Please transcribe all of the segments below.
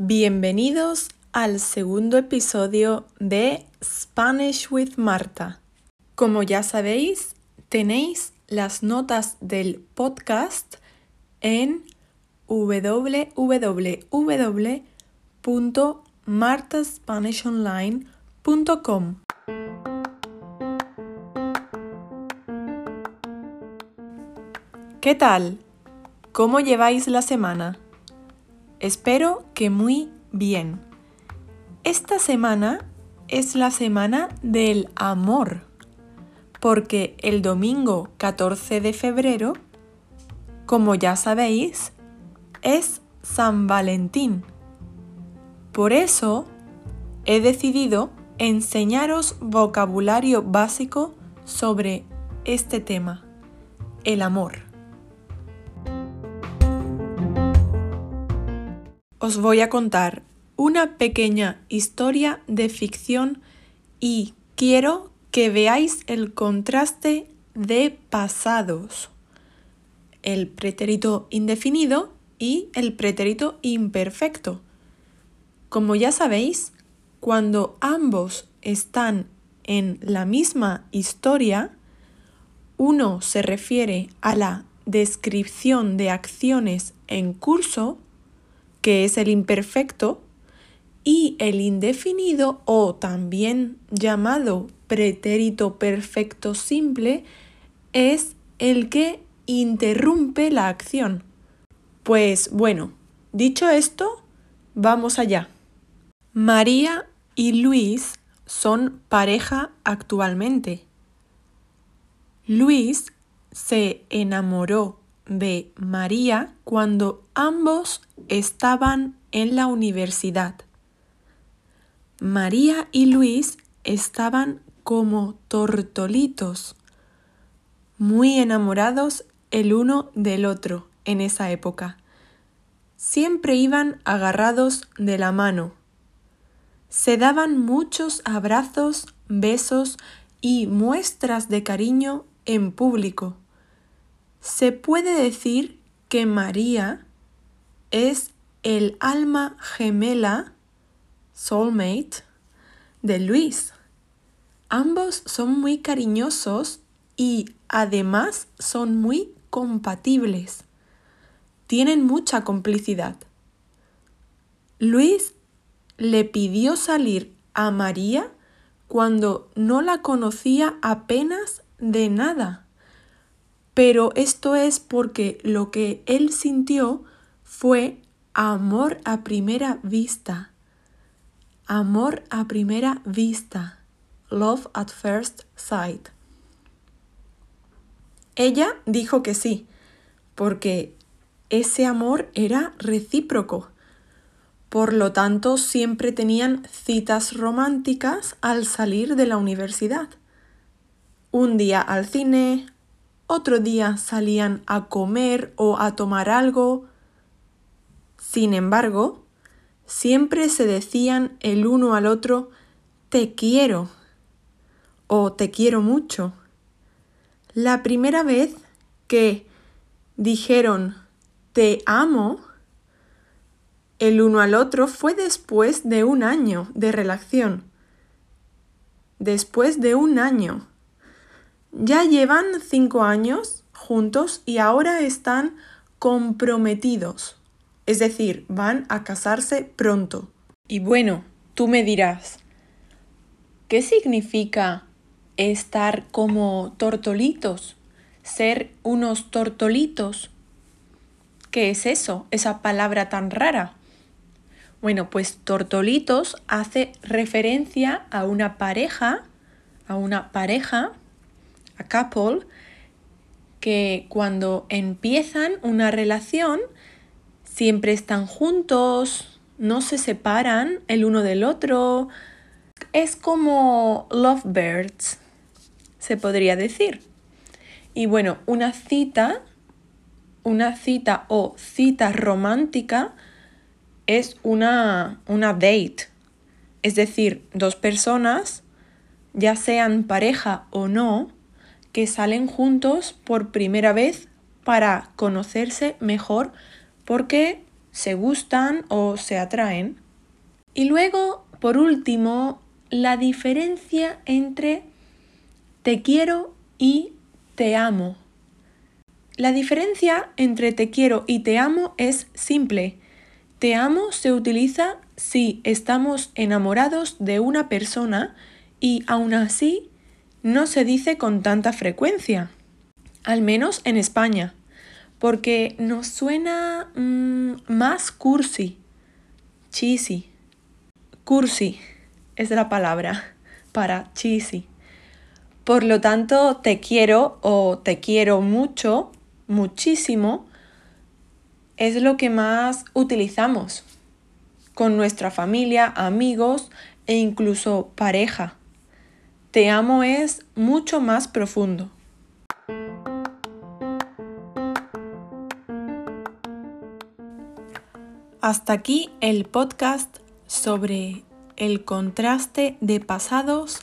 Bienvenidos al segundo episodio de Spanish with Marta. Como ya sabéis, tenéis las notas del podcast en www.martaspanishonline.com. ¿Qué tal? ¿Cómo lleváis la semana? Espero que muy bien. Esta semana es la semana del amor, porque el domingo 14 de febrero, como ya sabéis, es San Valentín. Por eso he decidido enseñaros vocabulario básico sobre este tema, el amor. Os voy a contar una pequeña historia de ficción y quiero que veáis el contraste de pasados, el pretérito indefinido y el pretérito imperfecto. Como ya sabéis, cuando ambos están en la misma historia, uno se refiere a la descripción de acciones en curso que es el imperfecto, y el indefinido o también llamado pretérito perfecto simple es el que interrumpe la acción. Pues bueno, dicho esto, vamos allá. María y Luis son pareja actualmente. Luis se enamoró de María cuando ambos estaban en la universidad. María y Luis estaban como tortolitos, muy enamorados el uno del otro en esa época. Siempre iban agarrados de la mano. Se daban muchos abrazos, besos y muestras de cariño en público. Se puede decir que María es el alma gemela, soulmate, de Luis. Ambos son muy cariñosos y además son muy compatibles. Tienen mucha complicidad. Luis le pidió salir a María cuando no la conocía apenas de nada. Pero esto es porque lo que él sintió fue amor a primera vista. Amor a primera vista. Love at first sight. Ella dijo que sí, porque ese amor era recíproco. Por lo tanto, siempre tenían citas románticas al salir de la universidad. Un día al cine, otro día salían a comer o a tomar algo. Sin embargo, siempre se decían el uno al otro te quiero o te quiero mucho. La primera vez que dijeron te amo el uno al otro fue después de un año de relación. Después de un año. Ya llevan cinco años juntos y ahora están comprometidos. Es decir, van a casarse pronto. Y bueno, tú me dirás, ¿qué significa estar como tortolitos? Ser unos tortolitos. ¿Qué es eso? Esa palabra tan rara. Bueno, pues tortolitos hace referencia a una pareja, a una pareja a couple que cuando empiezan una relación siempre están juntos, no se separan el uno del otro. Es como lovebirds, se podría decir. Y bueno, una cita, una cita o cita romántica es una, una date. Es decir, dos personas, ya sean pareja o no, que salen juntos por primera vez para conocerse mejor porque se gustan o se atraen. Y luego, por último, la diferencia entre te quiero y te amo. La diferencia entre te quiero y te amo es simple. Te amo se utiliza si estamos enamorados de una persona y aún así no se dice con tanta frecuencia, al menos en España, porque nos suena mm, más cursi, cheesy. Cursi es la palabra para cheesy. Por lo tanto, te quiero o te quiero mucho, muchísimo, es lo que más utilizamos con nuestra familia, amigos e incluso pareja. Te amo es mucho más profundo. Hasta aquí el podcast sobre el contraste de pasados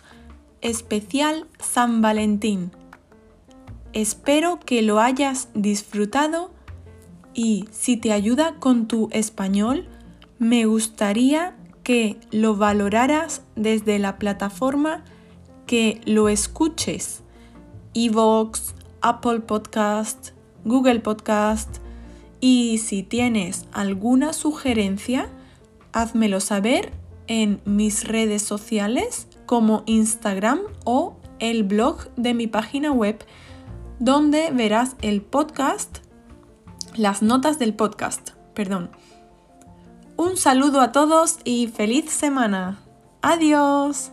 especial San Valentín. Espero que lo hayas disfrutado y si te ayuda con tu español, me gustaría que lo valoraras desde la plataforma que lo escuches. Evox, Apple Podcast, Google Podcast. Y si tienes alguna sugerencia, házmelo saber en mis redes sociales como Instagram o el blog de mi página web donde verás el podcast, las notas del podcast, perdón. Un saludo a todos y feliz semana. Adiós.